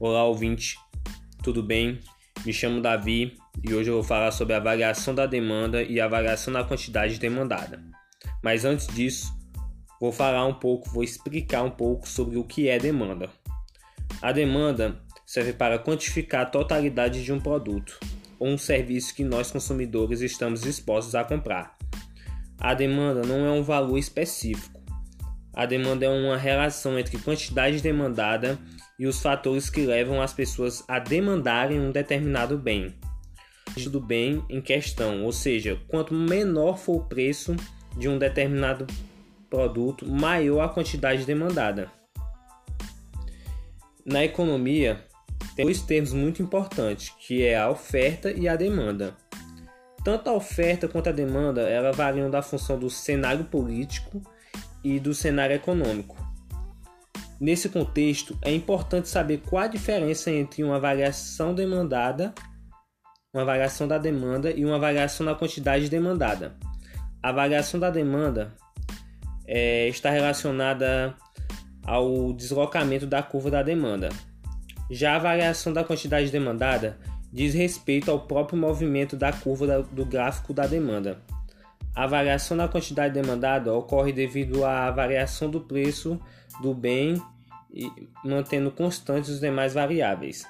Olá, ouvinte, tudo bem? Me chamo Davi e hoje eu vou falar sobre a variação da demanda e a variação da quantidade demandada. Mas antes disso, vou falar um pouco, vou explicar um pouco sobre o que é demanda. A demanda serve para quantificar a totalidade de um produto ou um serviço que nós consumidores estamos dispostos a comprar. A demanda não é um valor específico. A demanda é uma relação entre quantidade demandada e os fatores que levam as pessoas a demandarem um determinado bem. Do bem em questão, ou seja, quanto menor for o preço de um determinado produto, maior a quantidade demandada. Na economia, tem dois termos muito importantes, que é a oferta e a demanda. Tanto a oferta quanto a demanda, ela variam da função do cenário político e do cenário econômico. Nesse contexto, é importante saber qual a diferença entre uma variação demandada, uma variação da demanda e uma variação da quantidade demandada. A variação da demanda é, está relacionada ao deslocamento da curva da demanda. Já a variação da quantidade demandada diz respeito ao próprio movimento da curva do gráfico da demanda. A variação da quantidade demandada ocorre devido à variação do preço do bem mantendo constantes os demais variáveis.